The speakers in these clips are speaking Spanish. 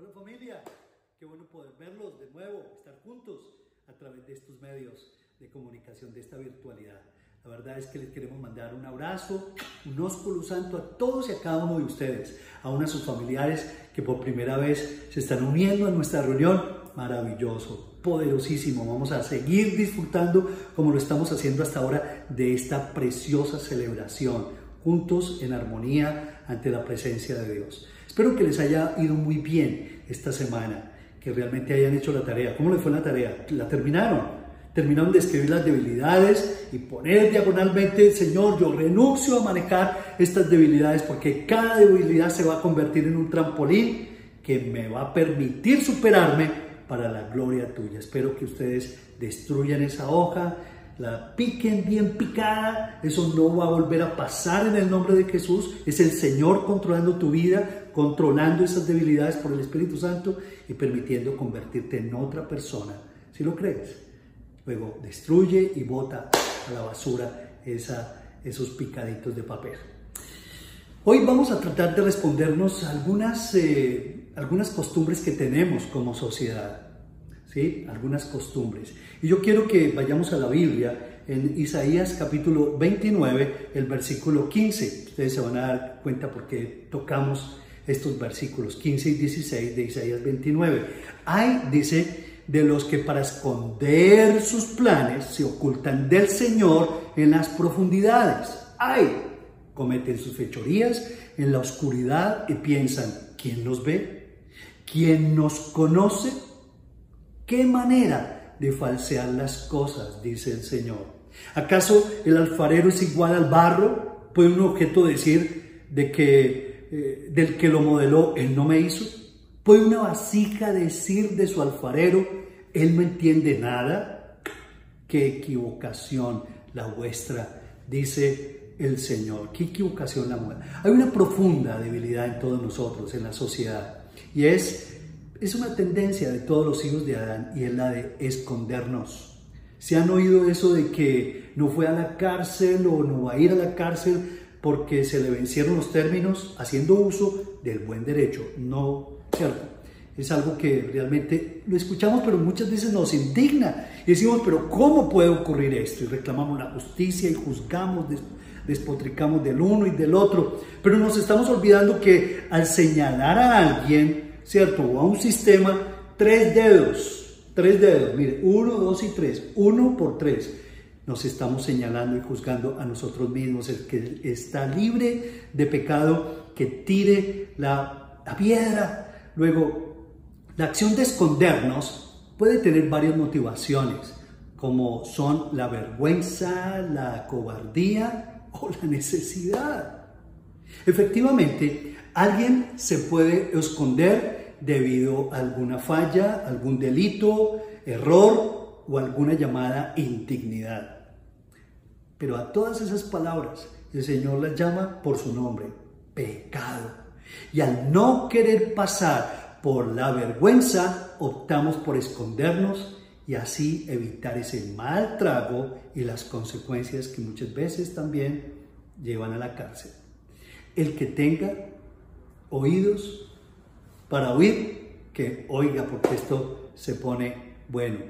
Hola familia, qué bueno poder verlos de nuevo, estar juntos a través de estos medios de comunicación, de esta virtualidad. La verdad es que les queremos mandar un abrazo, un ósculo santo a todos y a cada uno de ustedes, aún a sus familiares que por primera vez se están uniendo a nuestra reunión. Maravilloso, poderosísimo. Vamos a seguir disfrutando como lo estamos haciendo hasta ahora de esta preciosa celebración, juntos en armonía ante la presencia de Dios. Espero que les haya ido muy bien esta semana, que realmente hayan hecho la tarea. ¿Cómo les fue la tarea? ¿La terminaron? terminaron de escribir las debilidades y poner diagonalmente, Señor, yo renuncio a manejar estas debilidades porque cada debilidad se va a convertir en un trampolín que me va a permitir superarme para la gloria tuya. Espero que ustedes destruyan esa hoja, la piquen bien picada, eso no va a volver a pasar en el nombre de Jesús, es el Señor controlando tu vida, controlando esas debilidades por el Espíritu Santo y permitiendo convertirte en otra persona. Si lo crees, luego destruye y bota a la basura esa, esos picaditos de papel. Hoy vamos a tratar de respondernos algunas, eh, algunas costumbres que tenemos como sociedad. ¿sí? Algunas costumbres. Y yo quiero que vayamos a la Biblia en Isaías capítulo 29, el versículo 15. Ustedes se van a dar cuenta porque tocamos estos versículos 15 y 16 de Isaías 29. Hay, dice, de los que para esconder sus planes se ocultan del Señor en las profundidades. Hay, cometen sus fechorías en la oscuridad y piensan, ¿quién nos ve? ¿Quién nos conoce? ¿Qué manera de falsear las cosas? dice el Señor. ¿Acaso el alfarero es igual al barro? ¿Puede un objeto decir de que eh, del que lo modeló él no me hizo? ¿Puede una vasija decir de su alfarero él no entiende nada? ¡Qué equivocación la vuestra! dice el Señor. ¡Qué equivocación la nuestra! Hay una profunda debilidad en todos nosotros, en la sociedad, y es es una tendencia de todos los hijos de Adán y es la de escondernos. ¿Se han oído eso de que no fue a la cárcel o no va a ir a la cárcel porque se le vencieron los términos haciendo uso del buen derecho? No, ¿cierto? Es algo que realmente lo escuchamos, pero muchas veces nos indigna. Y decimos, pero ¿cómo puede ocurrir esto? Y reclamamos la justicia y juzgamos, despotricamos del uno y del otro. Pero nos estamos olvidando que al señalar a alguien, ¿cierto? O a un sistema, tres dedos, tres dedos, mire, uno, dos y tres, uno por tres. Nos estamos señalando y juzgando a nosotros mismos. El que está libre de pecado, que tire la, piedra. Luego, la acción de escondernos puede tener varias motivaciones, como son la vergüenza, la cobardía o la necesidad. Efectivamente, alguien se puede esconder debido a alguna falla, algún delito, error o alguna llamada indignidad. Pero a todas esas palabras el Señor las llama por su nombre, pecado. Y al no querer pasar por la vergüenza, optamos por escondernos y así evitar ese mal trago y las consecuencias que muchas veces también llevan a la cárcel. El que tenga oídos para oír, que oiga, porque esto se pone bueno.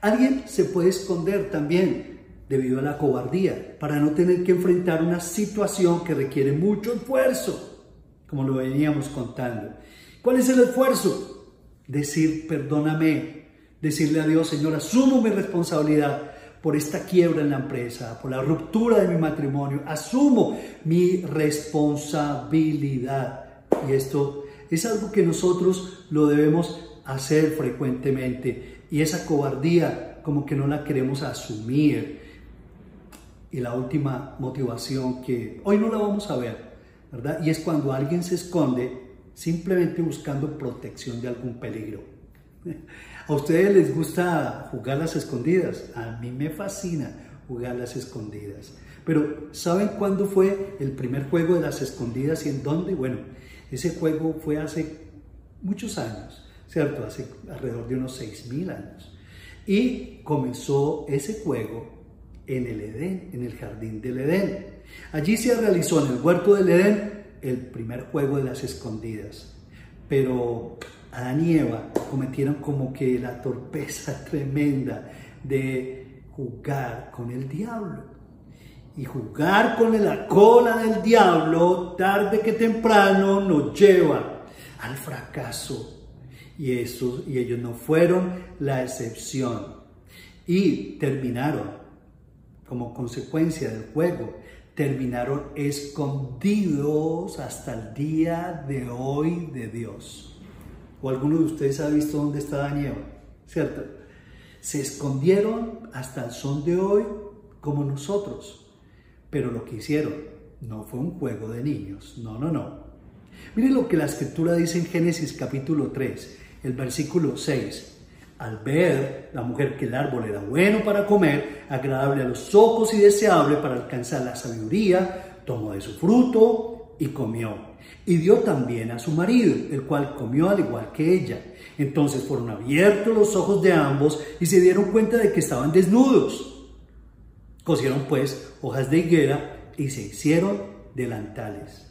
Alguien se puede esconder también debido a la cobardía, para no tener que enfrentar una situación que requiere mucho esfuerzo, como lo veníamos contando. ¿Cuál es el esfuerzo? Decir, perdóname, decirle a Dios, Señor, asumo mi responsabilidad, por esta quiebra en la empresa, por la ruptura de mi matrimonio. Asumo mi responsabilidad. Y esto es algo que nosotros lo debemos hacer frecuentemente. Y esa cobardía como que no la queremos asumir. Y la última motivación que hoy no la vamos a ver, ¿verdad? Y es cuando alguien se esconde simplemente buscando protección de algún peligro. ¿A ustedes les gusta jugar las escondidas? A mí me fascina jugar las escondidas. Pero ¿saben cuándo fue el primer juego de las escondidas y en dónde? Bueno, ese juego fue hace muchos años, ¿cierto? Hace alrededor de unos 6.000 años. Y comenzó ese juego en el Edén, en el jardín del Edén. Allí se realizó en el huerto del Edén el primer juego de las escondidas. Pero Adán y Eva cometieron como que la torpeza tremenda de jugar con el diablo. Y jugar con la cola del diablo, tarde que temprano, nos lleva al fracaso. Y, y ellos no fueron la excepción. Y terminaron, como consecuencia del juego, terminaron escondidos hasta el día de hoy de Dios. ¿O alguno de ustedes ha visto dónde está Daniel? ¿Cierto? Se escondieron hasta el son de hoy como nosotros. Pero lo que hicieron no fue un juego de niños. No, no, no. Miren lo que la escritura dice en Génesis capítulo 3, el versículo 6. Al ver la mujer que el árbol era bueno para comer, agradable a los ojos y deseable para alcanzar la sabiduría, tomó de su fruto y comió. Y dio también a su marido, el cual comió al igual que ella. Entonces fueron abiertos los ojos de ambos y se dieron cuenta de que estaban desnudos. Cosieron pues hojas de higuera y se hicieron delantales.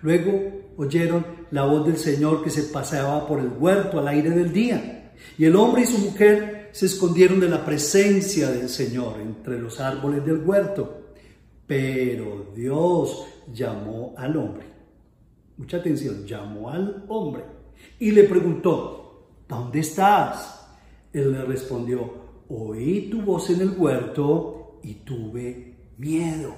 Luego oyeron la voz del Señor que se paseaba por el huerto al aire del día y el hombre y su mujer se escondieron de la presencia del Señor entre los árboles del huerto. Pero Dios llamó al hombre. Mucha atención, llamó al hombre y le preguntó, ¿dónde estás? Él le respondió, oí tu voz en el huerto y tuve miedo,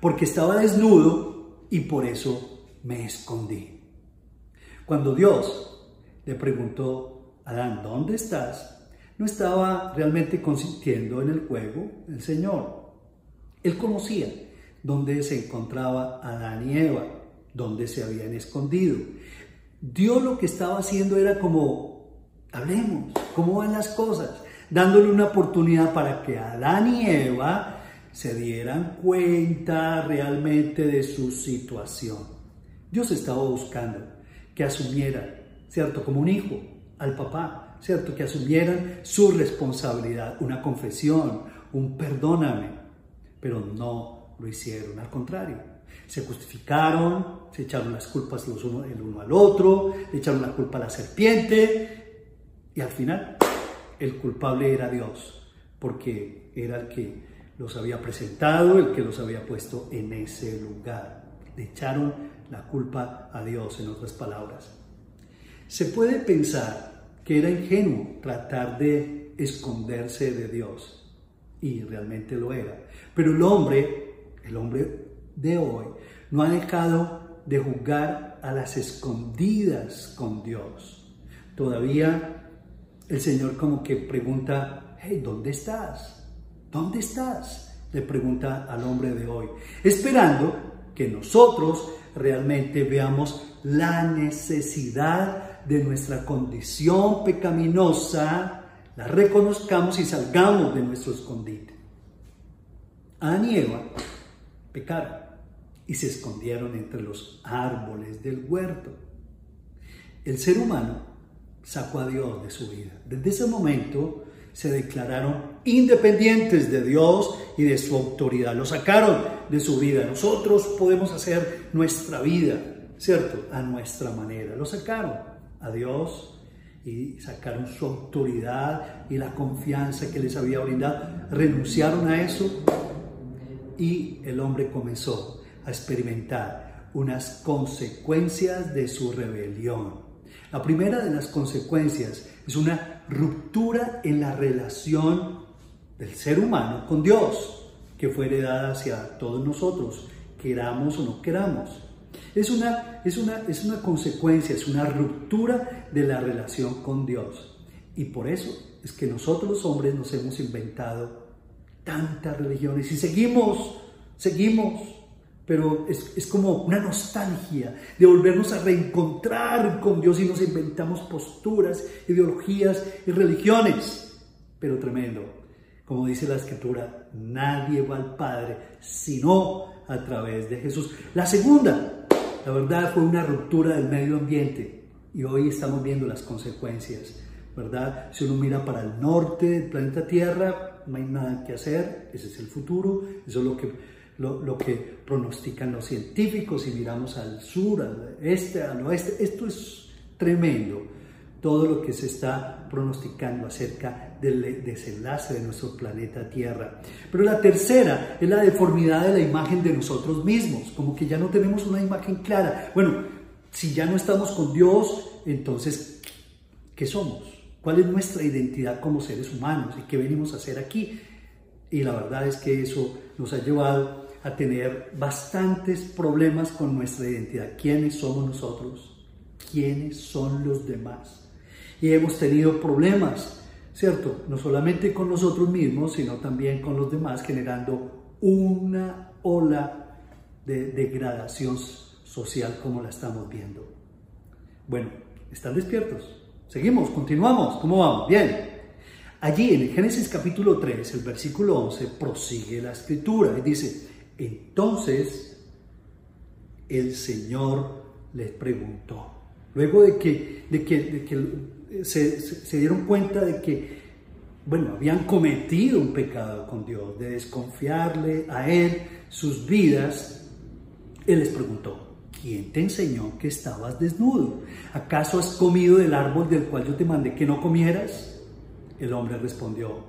porque estaba desnudo y por eso me escondí. Cuando Dios le preguntó Adán, ¿dónde estás? No estaba realmente consintiendo en el juego el Señor. Él conocía dónde se encontraba Adán y Eva, dónde se habían escondido. Dios lo que estaba haciendo era como, hablemos, ¿cómo van las cosas? Dándole una oportunidad para que Adán y Eva se dieran cuenta realmente de su situación. Dios estaba buscando que asumiera, ¿cierto? Como un hijo, al papá, ¿cierto? Que asumieran su responsabilidad, una confesión, un perdóname, pero no lo hicieron, al contrario. Se justificaron, se echaron las culpas los uno, el uno al otro, le echaron la culpa a la serpiente y al final el culpable era Dios, porque era el que los había presentado, el que los había puesto en ese lugar. Le echaron la culpa a Dios, en otras palabras. Se puede pensar que era ingenuo tratar de esconderse de Dios, y realmente lo era. Pero el hombre, el hombre de hoy, no ha dejado de jugar a las escondidas con Dios. Todavía el Señor como que pregunta, hey, ¿dónde estás? ¿Dónde estás? Le pregunta al hombre de hoy, esperando que nosotros realmente veamos la necesidad de nuestra condición pecaminosa, la reconozcamos y salgamos de nuestro escondite. Adán y Eva pecaron y se escondieron entre los árboles del huerto. El ser humano sacó a Dios de su vida. Desde ese momento se declararon independientes de Dios y de su autoridad. Lo sacaron de su vida. Nosotros podemos hacer nuestra vida ¿cierto? A nuestra manera. Lo sacaron a Dios y sacaron su autoridad y la confianza que les había brindado. Renunciaron a eso y el hombre comenzó a experimentar unas consecuencias de su rebelión. La primera de las consecuencias es una ruptura en la relación del ser humano con Dios, que fue heredada hacia todos nosotros, queramos o no queramos. Es una, es, una, es una consecuencia, es una ruptura de la relación con Dios. Y por eso es que nosotros los hombres nos hemos inventado tantas religiones y seguimos, seguimos, pero es, es, como una nostalgia de volvernos a reencontrar con Dios y nos inventamos posturas, ideologías y religiones. Pero tremendo, como dice la escritura, nadie va al Padre sino a través de Jesús. La segunda, la verdad fue una ruptura del medio ambiente y hoy estamos viendo las consecuencias, ¿verdad? Si uno mira para el norte del planeta Tierra, no hay nada que hacer, ese es el futuro, eso es lo que, lo, que pronostican los científicos, si miramos al sur, al este, al oeste, esto es tremendo. todo lo que se está pronosticando acerca del desenlace de nuestro planeta Tierra. Pero la tercera es la deformidad de la imagen de nosotros mismos, como que ya no tenemos una imagen clara. Bueno, si ya no estamos con Dios, entonces, ¿qué somos? ¿Cuál es nuestra identidad como seres humanos y qué venimos a hacer aquí? Y la verdad es que eso nos ha llevado a tener bastantes problemas con nuestra identidad. ¿Quiénes somos nosotros? ¿Quiénes son los demás? Y hemos tenido problemas, ¿cierto? No solamente con nosotros mismos, sino también con los demás, generando una ola de degradación social como la estamos viendo. Bueno, ¿están despiertos? Seguimos, continuamos, ¿cómo vamos? Bien. Allí en el Génesis capítulo 3, el versículo 11, prosigue la escritura y dice, entonces el Señor les preguntó, luego de que, de que, se, dieron cuenta de que, bueno, habían cometido un pecado con Dios, de desconfiarle a Él sus vidas, Él les preguntó, ¿quién te enseñó que estabas desnudo? ¿Acaso has comido del árbol del cual yo te mandé que no comieras? El hombre respondió,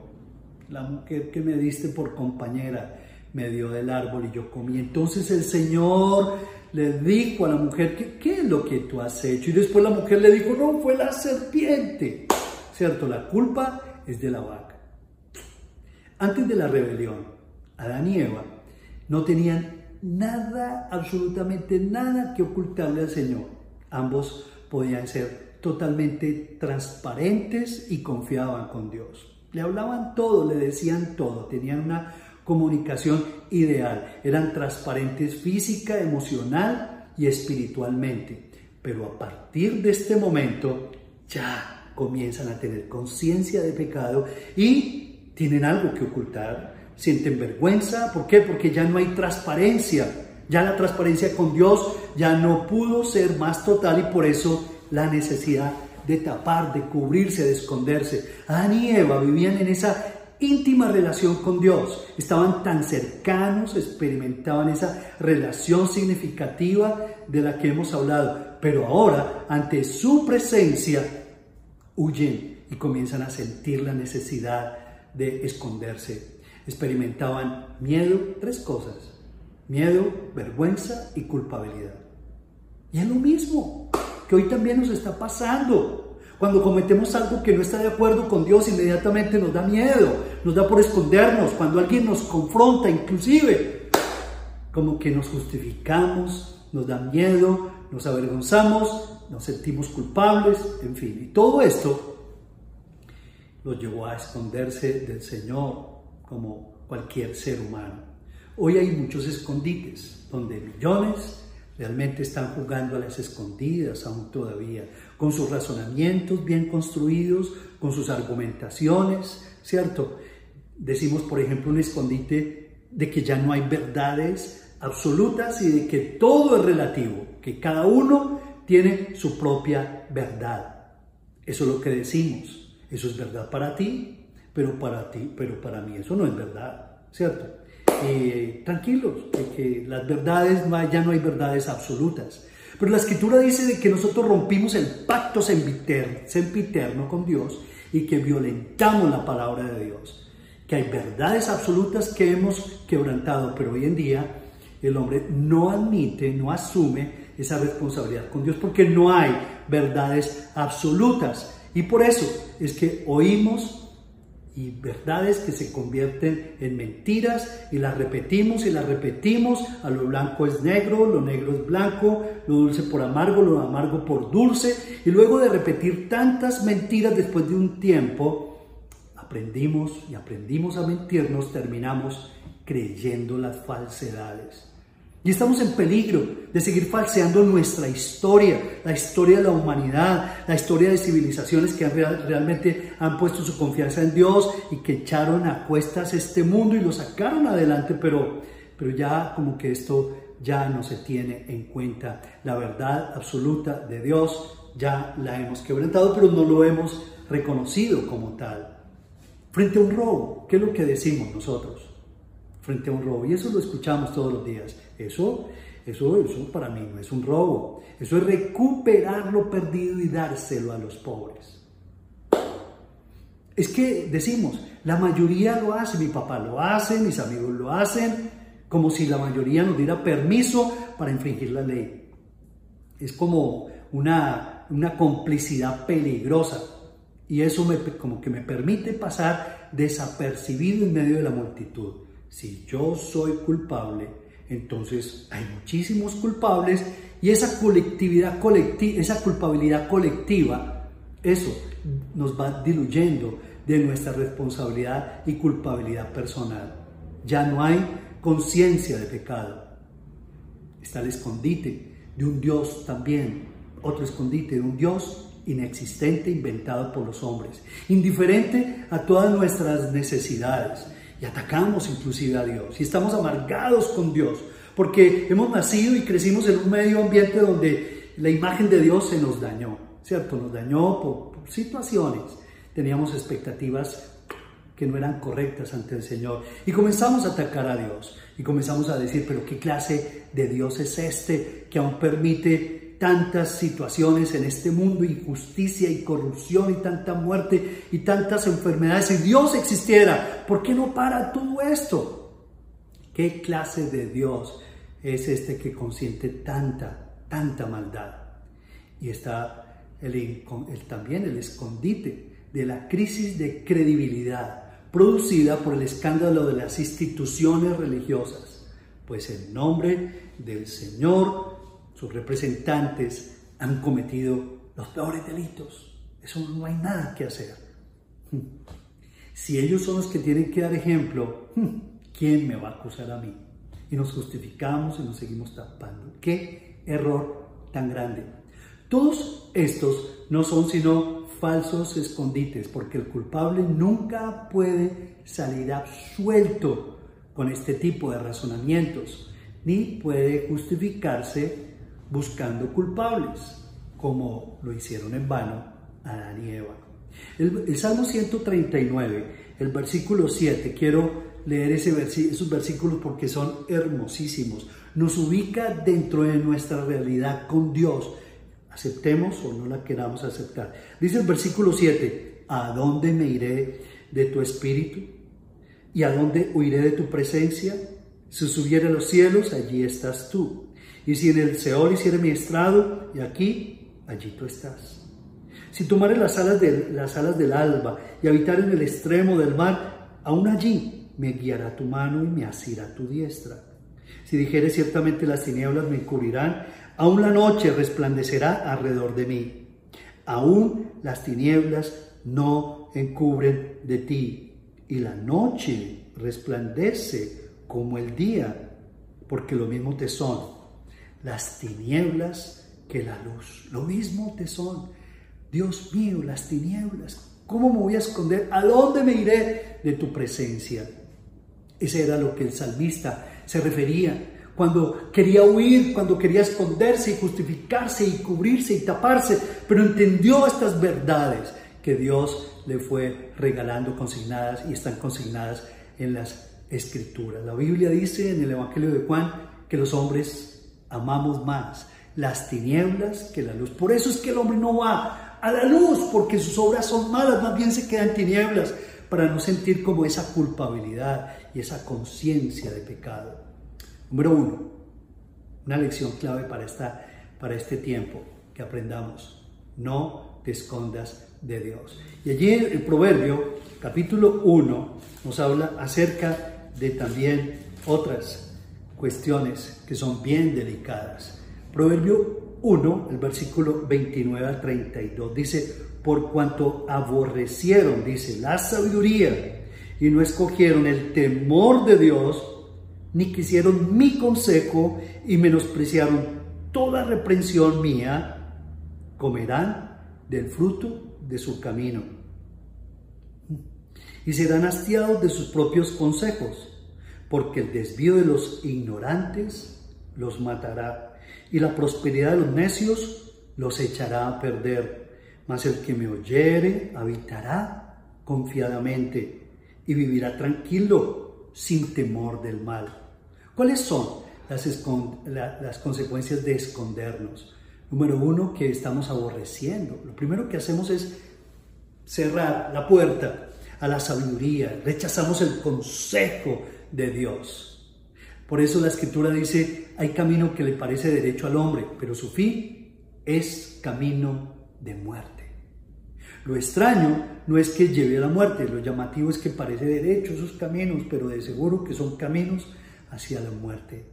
la mujer que me diste por compañera me dio del árbol y yo comí. Entonces el Señor le dijo a la mujer, ¿qué, es lo que tú has hecho? Y después la mujer le dijo, no, fue la serpiente. ¿Cierto? La culpa es de la vaca. Antes de la rebelión, Adán y Eva no tenían nada, absolutamente nada que ocultarle al Señor. Ambos podían ser totalmente transparentes y confiaban con Dios. Le hablaban todo, le decían todo, tenían una comunicación ideal, eran transparentes física, emocional y espiritualmente. Pero a partir de este momento ya comienzan a tener conciencia de pecado y tienen algo que ocultar, sienten vergüenza, ¿por qué? Porque ya no hay transparencia, ya la transparencia con Dios ya no pudo ser más total y por eso la necesidad de tapar, de cubrirse, de esconderse. Adán y Eva vivían en esa íntima relación con Dios, estaban tan cercanos, experimentaban esa relación significativa de la que hemos hablado, pero ahora ante su presencia huyen y comienzan a sentir la necesidad de esconderse. Experimentaban miedo, tres cosas, miedo, vergüenza y culpabilidad. Y es lo mismo que hoy también nos está pasando. Cuando cometemos algo que no está de acuerdo con Dios, inmediatamente nos da miedo, nos da por escondernos. Cuando alguien nos confronta, inclusive, como que nos justificamos, nos da miedo, nos avergonzamos, nos sentimos culpables, en fin. Y todo esto nos llevó a esconderse del Señor como cualquier ser humano. Hoy hay muchos escondites donde millones Realmente están jugando a las escondidas aún todavía, con sus razonamientos bien construidos, con sus argumentaciones, ¿cierto? Decimos, por ejemplo, un escondite de que ya no hay verdades absolutas y de que todo es relativo, que cada uno tiene su propia verdad. Eso es lo que decimos. Eso es verdad para ti, pero para ti, pero para mí eso no es verdad, ¿cierto? Eh, tranquilos, de que las verdades, ya no hay verdades absolutas. Pero la escritura dice de que nosotros rompimos el pacto sempiterno con Dios y que violentamos la palabra de Dios. Que hay verdades absolutas que hemos quebrantado, pero hoy en día el hombre no admite, no asume esa responsabilidad con Dios porque no hay verdades absolutas. Y por eso es que oímos y verdades que se convierten en mentiras y las repetimos y las repetimos. A lo blanco es negro, lo negro es blanco, lo dulce por amargo, lo amargo por dulce. Y luego de repetir tantas mentiras después de un tiempo, aprendimos y aprendimos a mentirnos, terminamos creyendo las falsedades. Y estamos en peligro de seguir falseando nuestra historia, la historia de la humanidad, la historia de civilizaciones que realmente han puesto su confianza en Dios y que echaron a cuestas este mundo y lo sacaron adelante, pero, pero ya como que esto ya no se tiene en cuenta. La verdad absoluta de Dios ya la hemos quebrantado, pero no lo hemos reconocido como tal. Frente a un robo, ¿qué es lo que decimos nosotros? Frente a un robo, y eso lo escuchamos todos los días eso Eso, eso para mí no es un robo. Eso es recuperar lo perdido y dárselo a los pobres. Es que decimos, la mayoría lo hace, mi papá lo hace, mis amigos lo hacen, como si la mayoría nos diera permiso para infringir la ley. Es como una, una complicidad peligrosa y eso me, como que me permite pasar desapercibido en medio de la multitud. Si yo soy culpable, entonces hay muchísimos culpables y esa colectividad colectiva, esa culpabilidad colectiva, eso nos va diluyendo de nuestra responsabilidad y culpabilidad personal. Ya no hay conciencia de pecado. Está el escondite de un Dios también, otro escondite de un Dios inexistente inventado por los hombres, indiferente a todas nuestras necesidades. Y atacamos inclusive a Dios y estamos amargados con Dios porque hemos nacido y crecimos en un medio ambiente donde la imagen de Dios se nos dañó, ¿cierto? Nos dañó por, por situaciones. Teníamos expectativas que no eran correctas ante el Señor. Y comenzamos a atacar a Dios. Y comenzamos a decir, pero ¿qué clase de Dios es este que aún permite tantas situaciones en este mundo, injusticia y corrupción y tanta muerte y tantas enfermedades? Si Dios existiera, ¿por qué no para todo esto? ¿Qué clase de Dios es este que consiente tanta, tanta maldad? Y está el, también el escondite de la crisis de credibilidad producida por el escándalo de las instituciones religiosas, pues en nombre del Señor, sus representantes han cometido los peores delitos. Eso no hay nada que hacer. Si ellos son los que tienen que dar ejemplo, ¿quién me va a acusar a mí? Y nos justificamos y nos seguimos tapando. ¡Qué error tan grande! Todos estos no son sino falsos escondites, porque el culpable nunca puede salir absuelto con este tipo de razonamientos, ni puede justificarse buscando culpables, como lo hicieron en vano Adán y Eva. El, Salmo 139, el versículo 7, quiero leer ese esos versículos porque son hermosísimos. Nos ubica dentro de nuestra realidad con Dios aceptemos o no la queramos aceptar. Dice el versículo 7, ¿a dónde me iré de tu espíritu? ¿Y a dónde huiré de tu presencia? Si subiera a los cielos, allí estás tú. Y si en el Seol hiciera mi estrado, y aquí, allí tú estás. Si tomare las alas, de, las alas del alba y habitar en el extremo del mar, aún allí me guiará tu mano y me asirá tu diestra. Si dijere ciertamente las tinieblas me encubrirán, Aún la noche resplandecerá alrededor de mí. Aún las tinieblas no encubren de ti. Y la noche resplandece como el día, porque lo mismo te son las tinieblas que la luz. Lo mismo te son. Dios mío, las tinieblas. ¿Cómo me voy a esconder? ¿A dónde me iré de tu presencia? Ese era lo que el salmista se refería cuando quería huir, cuando quería esconderse y justificarse y cubrirse y taparse, pero entendió estas verdades que Dios le fue regalando consignadas y están consignadas en las escrituras. La Biblia dice en el Evangelio de Juan que los hombres amamos más las tinieblas que la luz. Por eso es que el hombre no va a la luz, porque sus obras son malas, más bien se quedan tinieblas, para no sentir como esa culpabilidad y esa conciencia de pecado. Número uno, una lección clave para, esta, para este tiempo, que aprendamos, no te escondas de Dios. Y allí el proverbio, capítulo 1, nos habla acerca de también otras cuestiones que son bien delicadas. Proverbio 1, el versículo 29 al 32, dice, por cuanto aborrecieron, dice, la sabiduría y no escogieron el temor de Dios, ni quisieron mi consejo y menospreciaron toda reprensión mía, comerán del fruto de su camino. Y serán hastiados de sus propios consejos, porque el desvío de los ignorantes los matará, y la prosperidad de los necios los echará a perder. Mas el que me oyere habitará confiadamente y vivirá tranquilo sin temor del mal. ¿Cuáles son las, las consecuencias de escondernos. Número uno, que estamos aborreciendo. Lo primero que hacemos es cerrar la puerta a la sabiduría, rechazamos el consejo de Dios. Por eso la escritura dice, hay camino que le parece derecho al hombre, pero su fin es camino de muerte. Lo extraño no es que lleve a la muerte, lo llamativo es que parece derecho esos caminos, pero de seguro que son caminos hacia la muerte.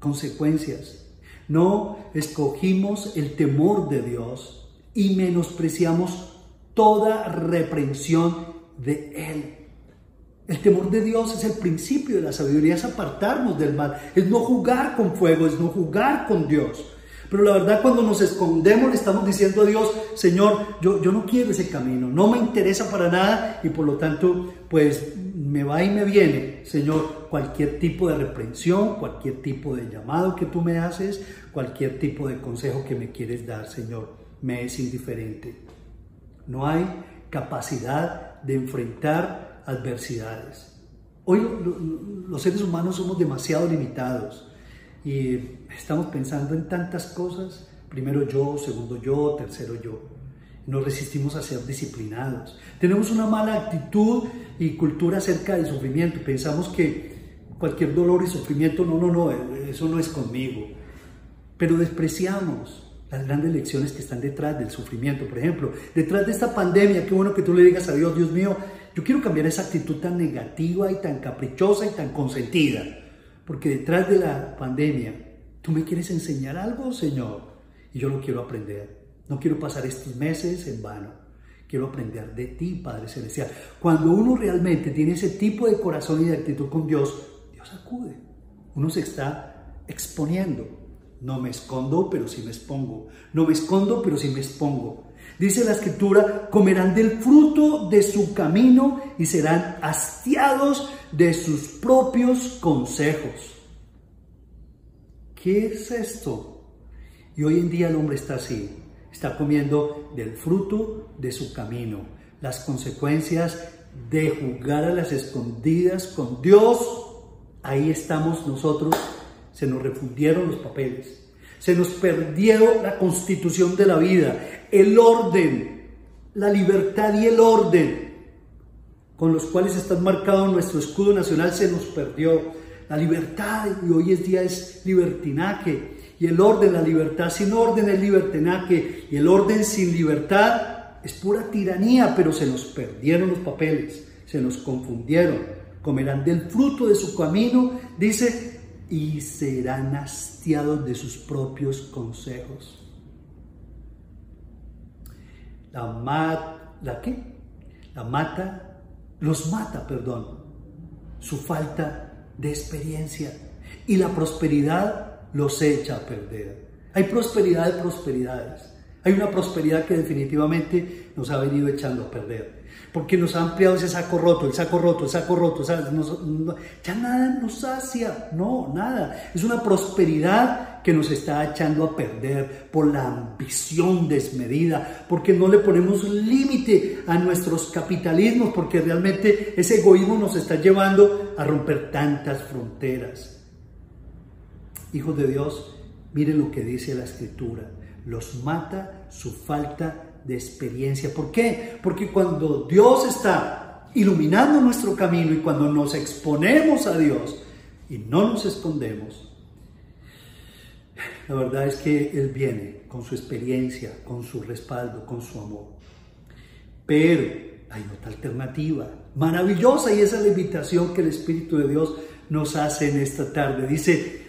Consecuencias. No escogimos el temor de Dios y menospreciamos toda reprensión de Él. El temor de Dios es el principio de la sabiduría, es apartarnos del mal, es no jugar con fuego, es no jugar con Dios. Pero la verdad cuando nos escondemos le estamos diciendo a Dios, Señor, yo, yo no quiero ese camino, no me interesa para nada y por lo tanto pues me va y me viene, Señor, cualquier tipo de reprensión, cualquier tipo de llamado que tú me haces, cualquier tipo de consejo que me quieres dar, Señor, me es indiferente. No hay capacidad de enfrentar adversidades. Hoy los seres humanos somos demasiado limitados y estamos pensando en tantas cosas, primero yo, segundo yo, tercero yo. Nos resistimos a ser disciplinados. Tenemos una mala actitud y cultura acerca del sufrimiento. Pensamos que cualquier dolor y sufrimiento, no, no, no, eso no es conmigo. Pero despreciamos las grandes lecciones que están detrás del sufrimiento. Por ejemplo, detrás de esta pandemia, qué bueno que tú le digas a Dios, Dios mío, yo quiero cambiar esa actitud tan negativa y tan caprichosa y tan consentida. Porque detrás de la pandemia, tú me quieres enseñar algo, Señor, y yo lo quiero aprender. No quiero pasar estos meses en vano. Quiero aprender de ti, Padre Celestial. Cuando uno realmente tiene ese tipo de corazón y de actitud con Dios, Dios acude. Uno se está exponiendo no me escondo, pero sí me expongo. No me escondo, pero sí me expongo. Dice la escritura, comerán del fruto de su camino y serán hastiados de sus propios consejos. ¿Qué es esto? Y hoy en día el hombre está así, está comiendo del fruto de su camino, las consecuencias de jugar a las escondidas con Dios. Ahí estamos nosotros se nos refundieron los papeles, se nos perdió la constitución de la vida, el orden, la libertad y el orden con los cuales está marcado nuestro escudo nacional se nos perdió. La libertad y hoy es día es libertinaje y el orden, la libertad sin orden es libertinaje y el orden sin libertad es pura tiranía, pero se nos perdieron los papeles, se nos confundieron. Comerán del fruto de su camino, dice y serán hastiados de sus propios consejos. La, mat, ¿La qué? La mata, los mata, perdón, su falta de experiencia y la prosperidad los echa a perder. Hay prosperidad de prosperidades. Hay una prosperidad que definitivamente nos ha venido echando a perder porque nos ha ampliado ese saco roto, el saco roto, el saco roto, ya nada nos sacia, no, nada. Es una prosperidad que nos está echando a perder por la ambición desmedida, porque no le ponemos límite a nuestros capitalismos, porque realmente ese egoísmo nos está llevando a romper tantas fronteras. Hijos de Dios, miren lo que dice la escritura, los mata su falta de experiencia. ¿Por qué? Porque cuando Dios está iluminando nuestro camino y cuando nos exponemos a Dios y no nos escondemos, la verdad es que Él viene con su experiencia, con su respaldo, con su amor. Pero hay otra alternativa maravillosa y esa es la invitación que el Espíritu de Dios nos hace en esta tarde. Dice,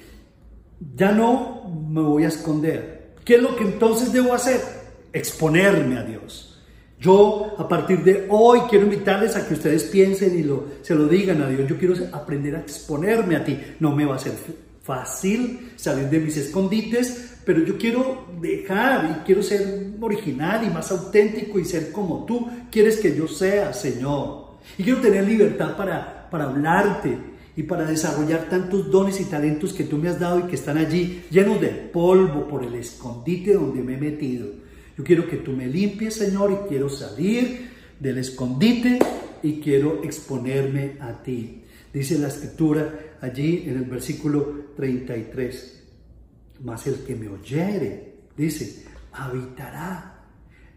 ya no me voy a esconder. ¿Qué es lo que entonces debo hacer? Exponerme a Dios. Yo a partir de hoy quiero invitarles a que ustedes piensen y lo, se lo digan a Dios. Yo quiero aprender a exponerme a ti. No me va a ser fácil salir de mis escondites, pero yo quiero dejar y quiero ser original y más auténtico y ser como tú quieres que yo sea, Señor. Y quiero tener libertad para, para hablarte y para desarrollar tantos dones y talentos que tú me has dado y que están allí llenos de polvo por el escondite donde me he metido. Yo quiero que tú me limpies, Señor, y quiero salir del escondite y quiero exponerme a ti. Dice la escritura allí en el versículo 33. Mas el que me oyere, dice, habitará.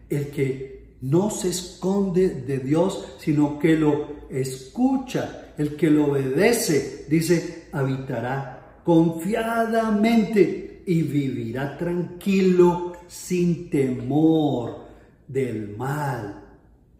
El que no se esconde de Dios, sino que lo escucha, el que lo obedece, dice, habitará confiadamente y vivirá tranquilo sin temor del mal.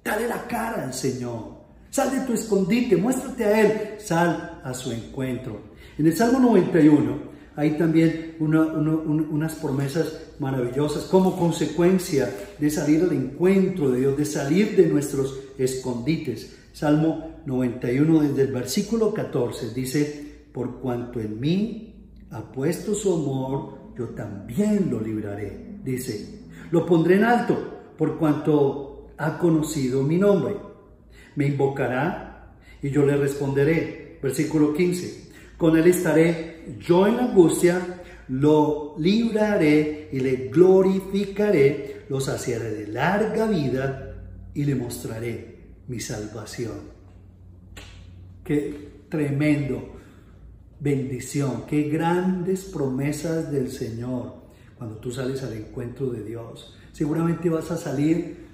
Dale la cara al Señor. Sal de tu escondite, muéstrate a Él, sal a su encuentro. En el Salmo 91 hay también unas promesas maravillosas como consecuencia de salir al encuentro de Dios, de salir de nuestros escondites. Salmo 91 desde el versículo 14 dice, por cuanto en mí ha puesto su amor, yo también lo libraré. Dice, lo pondré en alto por cuanto ha conocido mi nombre me invocará y yo le responderé. Versículo 15. Con él estaré yo en angustia, lo libraré y le glorificaré, lo saciaré de larga vida y le mostraré mi salvación. Qué tremendo bendición, qué grandes promesas del Señor cuando tú sales al encuentro de Dios. Seguramente vas a salir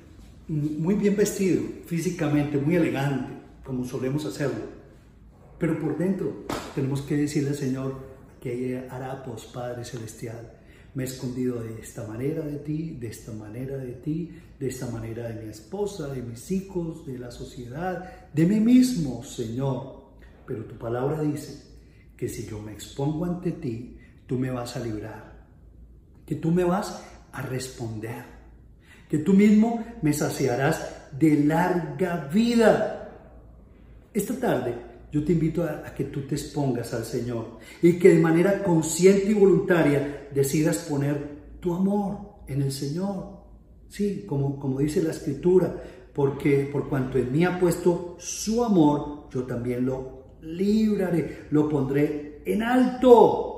muy bien vestido, físicamente, muy elegante, como solemos hacerlo. Pero por dentro tenemos que decirle al Señor que hay harapos, Padre Celestial. Me he escondido de esta manera de ti, de esta manera de ti, de esta manera de mi esposa, de mis hijos, de la sociedad, de mí mismo, Señor. Pero tu palabra dice que si yo me expongo ante ti, tú me vas a librar, que tú me vas a responder que tú mismo me saciarás de larga vida. Esta tarde yo te invito a, que tú te expongas al Señor y que de manera consciente y voluntaria decidas poner tu amor en el Señor. Sí, como, como dice la Escritura, porque por cuanto en mí ha puesto su amor, yo también lo libraré, lo pondré en alto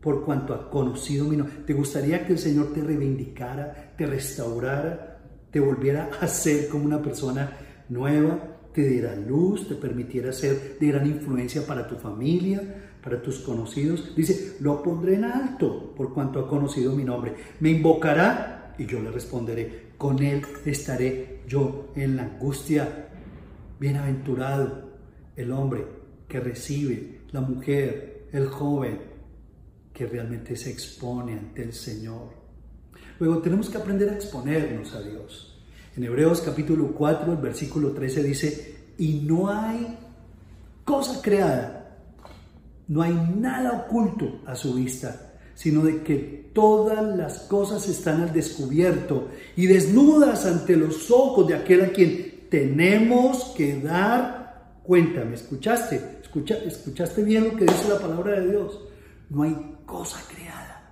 por cuanto ha conocido mi nombre. ¿Te gustaría que el Señor te reivindicara, te restaurara, te volviera a ser como una persona nueva, te diera luz, te permitiera ser de gran influencia para tu familia, para tus conocidos? Dice, lo pondré en alto por cuanto ha conocido mi nombre. Me invocará y yo le responderé. Con él estaré yo en la angustia. Bienaventurado el hombre que recibe, la mujer, el joven, que realmente se expone ante el Señor. Luego tenemos que aprender a exponernos a Dios. En Hebreos capítulo 4, el versículo 13 dice, y no hay cosa creada, no hay nada oculto a su vista, sino de que todas las cosas están al descubierto y desnudas ante los ojos de aquel a quien tenemos que dar cuenta. ¿Me escuchaste? Escucha, ¿Escuchaste bien lo que dice la palabra de Dios? No hay cosa creada,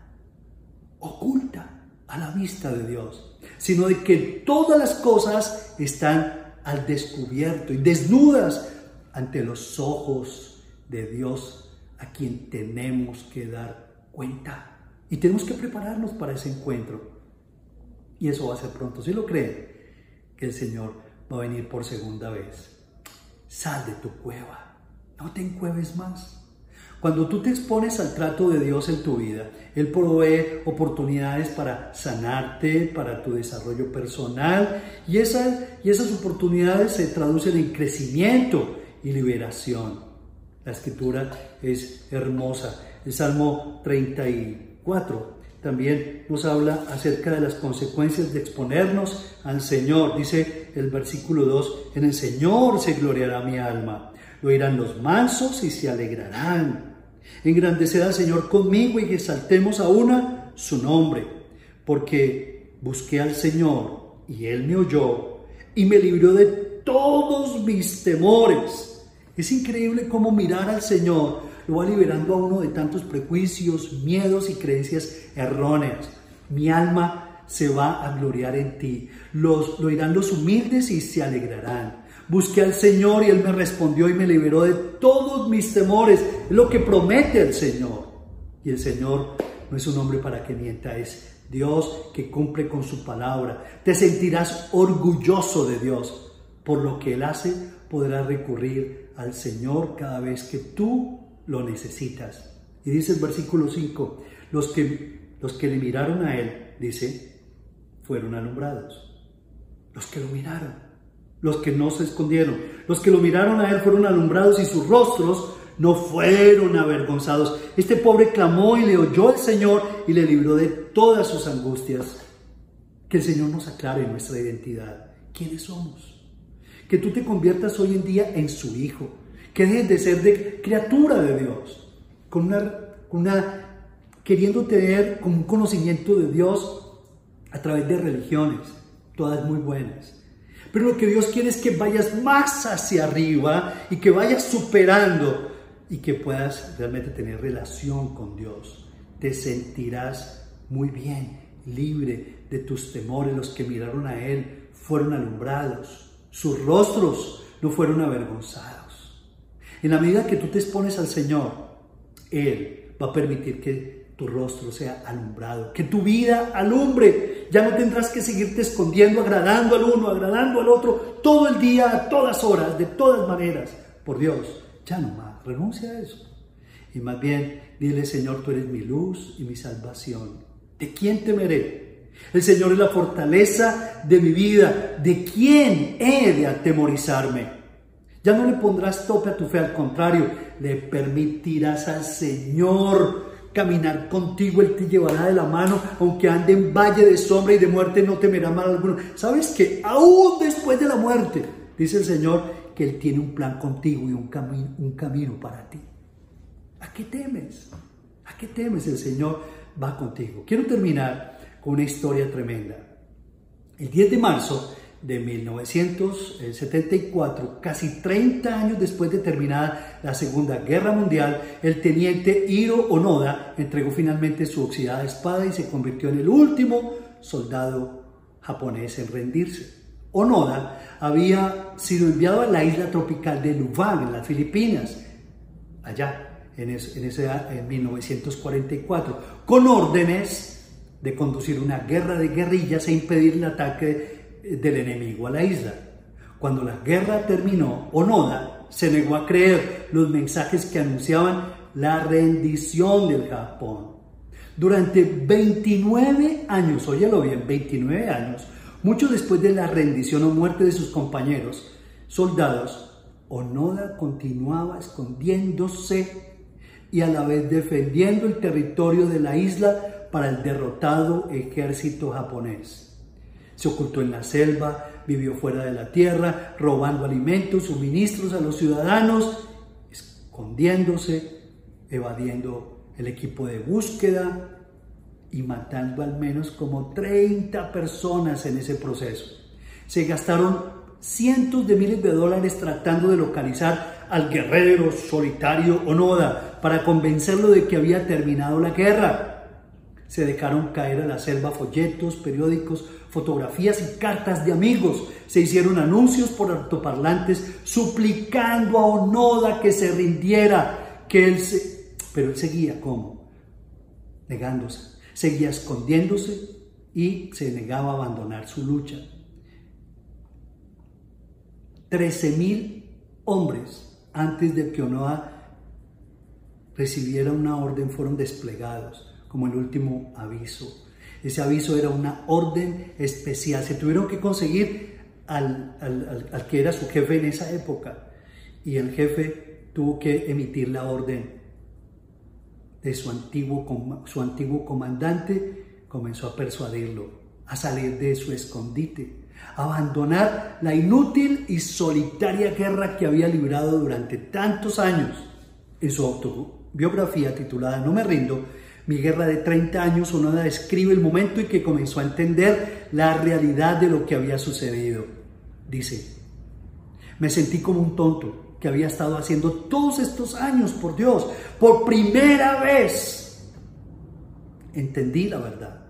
oculta a la vista de Dios, sino de que todas las cosas están al descubierto y desnudas ante los ojos de Dios a quien tenemos que dar cuenta. Y tenemos que prepararnos para ese encuentro. Y eso va a ser pronto. Si lo creen, que el Señor va a venir por segunda vez. Sal de tu cueva. No te encueves más. Cuando tú te expones al trato de Dios en tu vida, Él provee oportunidades para sanarte, para tu desarrollo personal y esas, y esas oportunidades se traducen en crecimiento y liberación. La escritura es hermosa. El Salmo 34 también nos habla acerca de las consecuencias de exponernos al Señor. Dice el versículo 2, en el Señor se gloriará mi alma. Lo oirán los mansos y se alegrarán. Engrandecer al Señor conmigo y exaltemos a una su nombre, porque busqué al Señor y Él me oyó y me libró de todos mis temores. Es increíble cómo mirar al Señor lo va liberando a uno de tantos prejuicios, miedos y creencias erróneas. Mi alma se va a gloriar en ti. Los, lo irán los humildes y se alegrarán. Busqué al Señor y Él me respondió y me liberó de todos mis temores. Es lo que promete el Señor. Y el Señor no es un hombre para que mienta, es Dios que cumple con su palabra. Te sentirás orgulloso de Dios. Por lo que Él hace, podrás recurrir al Señor cada vez que tú lo necesitas. Y dice el versículo 5, los que, los que le miraron a Él, dice, fueron alumbrados. Los que lo miraron, los que no se escondieron, los que lo miraron a Él fueron alumbrados y sus rostros no fueron avergonzados. Este pobre clamó y le oyó el Señor y le libró de todas sus angustias. Que el Señor nos aclare nuestra identidad. ¿Quiénes somos? Que tú te conviertas hoy en día en su hijo. Que dejes de ser de criatura de Dios. Con una, queriendo tener un conocimiento de Dios a través de religiones, todas muy buenas. Pero lo que Dios quiere es que vayas más hacia arriba y que vayas superando y que puedas realmente tener relación con Dios. Te sentirás muy bien, libre de tus temores. Los que miraron a Él fueron alumbrados, sus rostros no fueron avergonzados. En la medida que tú te expones al Señor, Él va a permitir que tu rostro sea alumbrado, que tu vida alumbre. Ya no tendrás que seguirte escondiendo, agradando al uno, agradando al otro, todo el día, a todas horas, de todas maneras. Por Dios, ya no más. Renuncia a eso. Y más bien, dile, Señor, tú eres mi luz y mi salvación. ¿De quién temeré? El Señor es la fortaleza de mi vida. ¿De quién he de atemorizarme? Ya no le pondrás tope a tu fe, al contrario, le permitirás al Señor caminar contigo, Él te llevará de la mano, aunque ande en valle de sombra y de muerte, no temerá mal alguno. ¿Sabes que Aún después de la muerte, dice el Señor, que Él tiene un plan contigo y un, camino, un camino para ti. ¿A qué temes? ¿A qué temes? El Señor va contigo. Quiero terminar con una historia tremenda. El 10 de marzo de 1974, casi 30 años después de terminada la Segunda Guerra Mundial, el teniente Hiro Onoda entregó finalmente su oxidada espada y se convirtió en el último soldado japonés en rendirse. Onoda había sido enviado a la isla tropical de Lubang, en las Filipinas, allá en, ese, en 1944, con órdenes de conducir una guerra de guerrillas e impedir el ataque del enemigo a la isla. Cuando la guerra terminó, Onoda se negó a creer los mensajes que anunciaban la rendición del Japón. Durante 29 años, óyelo bien, 29 años, mucho después de la rendición o muerte de sus compañeros, soldados, Onoda continuaba escondiéndose y a la vez defendiendo el territorio de la isla para el derrotado ejército japonés. Se ocultó en la selva, vivió fuera de la tierra, robando alimentos, suministros a los ciudadanos, escondiéndose, evadiendo el equipo de búsqueda, y matando al menos como 30 personas en ese proceso. Se gastaron cientos de miles de dólares tratando de localizar al guerrero solitario Onoda para convencerlo de que había terminado la guerra. Se dejaron caer a la selva folletos, periódicos, fotografías y cartas de amigos. Se hicieron anuncios por altoparlantes suplicando a Onoda que se rindiera, que él se... Pero él seguía como negándose seguía escondiéndose y se negaba a abandonar su lucha. Trece mil hombres antes de que Onoa recibiera una orden fueron desplegados como el último aviso. Ese aviso era una orden especial. Se tuvieron que conseguir al, al que era su jefe en esa época y el jefe tuvo que emitir la orden de su antiguo, su antiguo comandante, comenzó a persuadirlo a salir de su escondite, a abandonar la inútil y solitaria guerra que había librado durante tantos años. En su autobiografía titulada No me rindo, mi guerra de 30 años, Onoda describe el momento en que comenzó a entender la realidad de lo que había sucedido. Dice, me sentí como un tonto, que había estado haciendo todos estos años por Dios. Por primera vez entendí la verdad.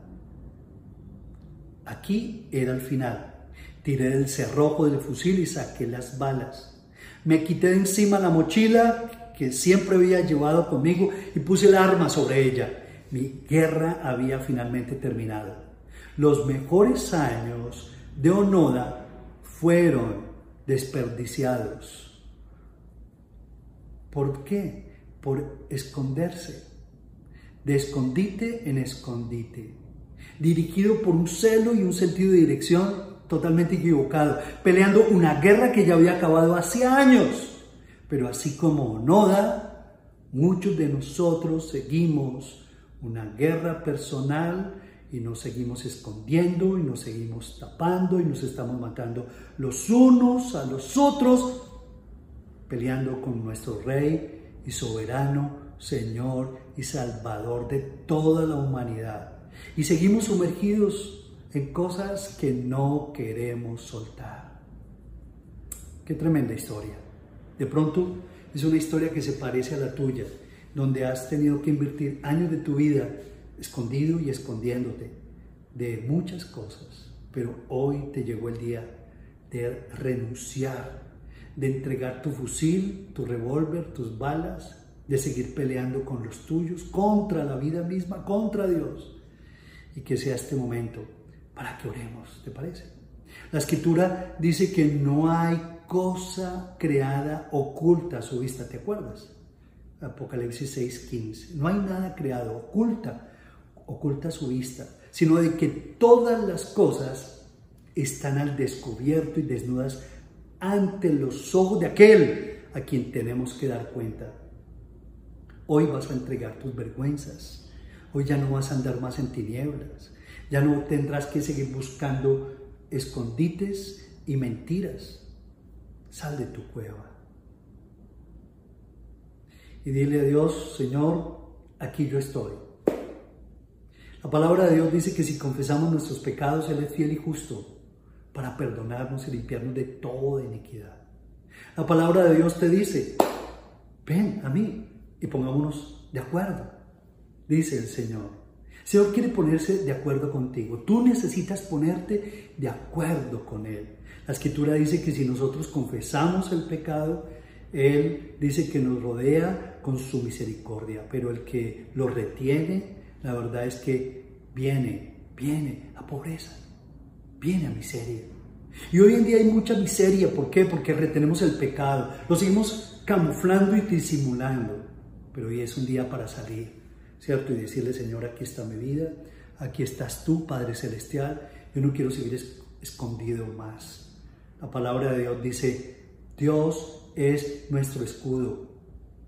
Aquí era el final. Tiré el cerrojo del fusil y saqué las balas. Me quité de encima la mochila que siempre había llevado conmigo y puse el arma sobre ella. Mi guerra había finalmente terminado. Los mejores años de Onoda fueron desperdiciados ¿Por qué? Por esconderse. De escondite en escondite. Dirigido por un celo y un sentido de dirección totalmente equivocado. Peleando una guerra que ya había acabado hace años. Pero así como Noda, muchos de nosotros seguimos una guerra personal y nos seguimos escondiendo y nos seguimos tapando y nos estamos matando los unos a los otros, peleando con nuestro Rey y soberano Señor y Salvador de toda la humanidad. Y seguimos sumergidos en cosas que no queremos soltar. Qué tremenda historia. De pronto es una historia que se parece a la tuya, donde has tenido que invertir años de tu vida escondido y escondiéndote de muchas cosas, pero hoy te llegó el día de renunciar, de entregar tu fusil, tu revólver, tus balas, de seguir peleando con los tuyos, contra la vida misma, contra Dios. Y que sea este momento para que oremos, ¿te parece? La escritura dice que no hay cosa creada oculta a su vista, ¿te acuerdas? Apocalipsis 6:15. No hay nada creado oculta oculta su vista, sino de que todas las cosas están al descubierto y desnudas ante los ojos de aquel a quien tenemos que dar cuenta. Hoy vas a entregar tus vergüenzas, hoy ya no vas a andar más en tinieblas, ya no tendrás que seguir buscando escondites y mentiras. Sal de tu cueva. Y dile a Dios, Señor, aquí yo estoy. La palabra de Dios dice que si confesamos nuestros pecados, Él es fiel y justo para perdonarnos y limpiarnos de toda iniquidad. La palabra de Dios te dice, ven a mí y pongámonos de acuerdo, dice el Señor. El Señor quiere ponerse de acuerdo contigo. Tú necesitas ponerte de acuerdo con Él. La escritura dice que si nosotros confesamos el pecado, Él dice que nos rodea con su misericordia, pero el que lo retiene la verdad es que viene, viene a pobreza, viene a miseria. Y hoy en día hay mucha miseria, ¿por qué? Porque retenemos el pecado, lo seguimos camuflando y disimulando. Pero hoy es un día para salir, ¿cierto? Y decirle, Señor, aquí está mi vida, aquí estás tú, Padre Celestial, yo no quiero seguir escondido más. La palabra de Dios dice, Dios es nuestro escudo.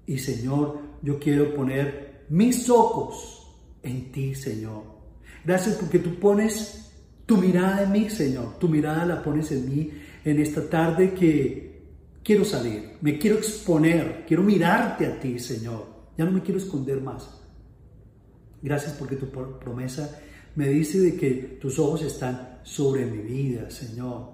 Y Señor, yo quiero poner mis ojos en ti, Señor. Gracias porque tú pones tu mirada en mí, Señor. Tu mirada la pones en mí en esta tarde que quiero salir, me quiero exponer, quiero mirarte a ti, Señor. Ya no me quiero esconder más. Gracias porque tu promesa me dice de que tus ojos están sobre mi vida, Señor,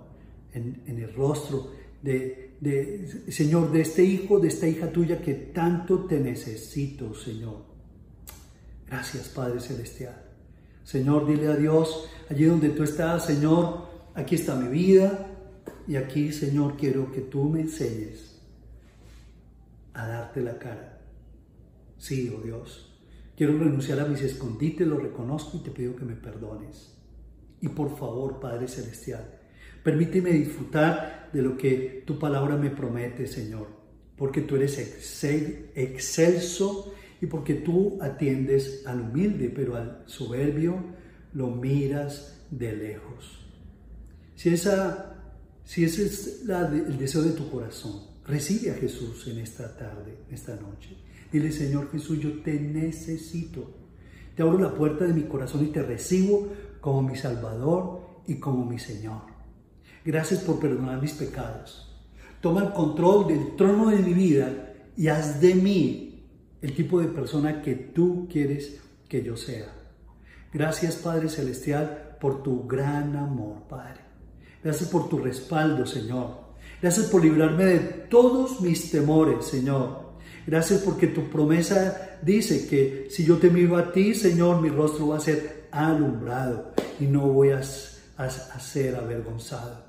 en, el rostro de, de, Señor, de este hijo, de esta hija tuya que tanto te necesito, Señor. Gracias, Padre Celestial. Señor, dile a Dios, allí donde tú estás, Señor, aquí está mi vida y aquí, Señor, quiero que tú me enseñes a darte la cara. Sí, oh Dios, quiero renunciar a mis escondites, lo reconozco y te pido que me perdones. Y por favor, Padre Celestial, permíteme disfrutar de lo que tu palabra me promete, Señor, porque tú eres excelso y porque tú atiendes al humilde, pero al soberbio lo miras de lejos. Si, esa, si ese es el deseo de tu corazón, recibe a Jesús en esta tarde, en esta noche. Dile, Señor Jesús, yo te necesito. Te abro la puerta de mi corazón y te recibo como mi Salvador y como mi Señor. Gracias por perdonar mis pecados. Toma el control del trono de mi vida y haz de mí el tipo de persona que tú quieres que yo sea. Gracias Padre Celestial por tu gran amor, Padre. Gracias por tu respaldo, Señor. Gracias por librarme de todos mis temores, Señor. Gracias porque tu promesa dice que si yo te miro a ti, Señor, mi rostro va a ser alumbrado y no voy a, a, a ser avergonzado.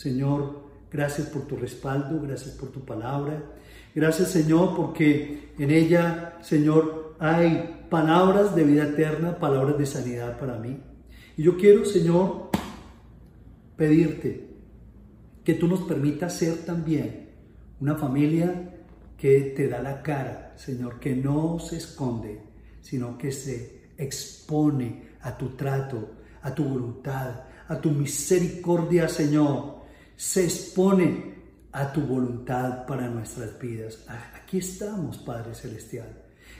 Señor, gracias por tu respaldo, gracias por tu palabra. Gracias Señor porque en ella, Señor, hay palabras de vida eterna, palabras de sanidad para mí. Y yo quiero, Señor, pedirte que tú nos permitas ser también una familia que te da la cara, Señor, que no se esconde, sino que se expone a tu trato, a tu voluntad, a tu misericordia, Señor. Se expone a tu voluntad para nuestras vidas. Aquí estamos, Padre Celestial.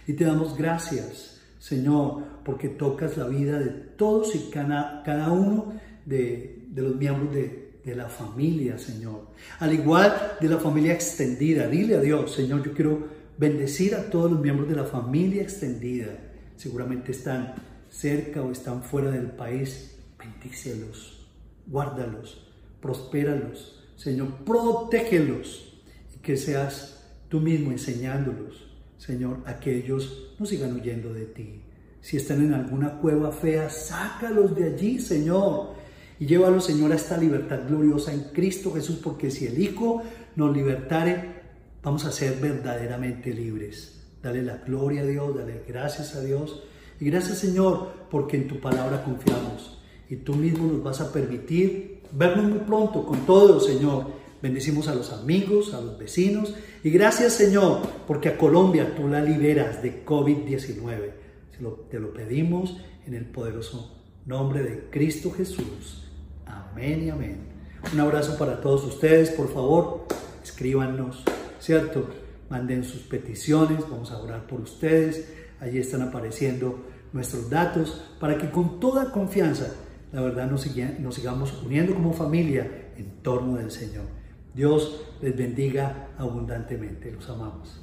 Y te damos gracias, Señor, porque tocas la vida de todos y cada, cada uno de, de los miembros de, de la familia, Señor. Al igual de la familia extendida. Dile a Dios, Señor, yo quiero bendecir a todos los miembros de la familia extendida. Seguramente están cerca o están fuera del país. Bendícelos, guárdalos, prospéralos. Señor, protégelos y que seas tú mismo enseñándolos, Señor, a que ellos no sigan huyendo de ti. Si están en alguna cueva fea, sácalos de allí, Señor y llévalo, Señor, a esta libertad gloriosa en Cristo Jesús, porque si el Hijo nos libertare, vamos a ser verdaderamente libres. Dale la gloria a Dios, dale gracias a Dios. Y gracias, Señor, porque en tu palabra confiamos. Y tú mismo nos vas a permitir vernos muy pronto con todo, Señor. Bendecimos a los amigos, a los vecinos. Y gracias, Señor, porque a Colombia tú la liberas de COVID-19. Te lo pedimos en el poderoso nombre de Cristo Jesús. Amén y amén. Un abrazo para todos ustedes, por favor, escríbanos, ¿cierto? Manden sus peticiones, vamos a orar por ustedes. Allí están apareciendo nuestros datos para que con toda confianza, la verdad, nos, sigamos uniendo como familia en torno del Señor. Dios les bendiga abundantemente. Los amamos.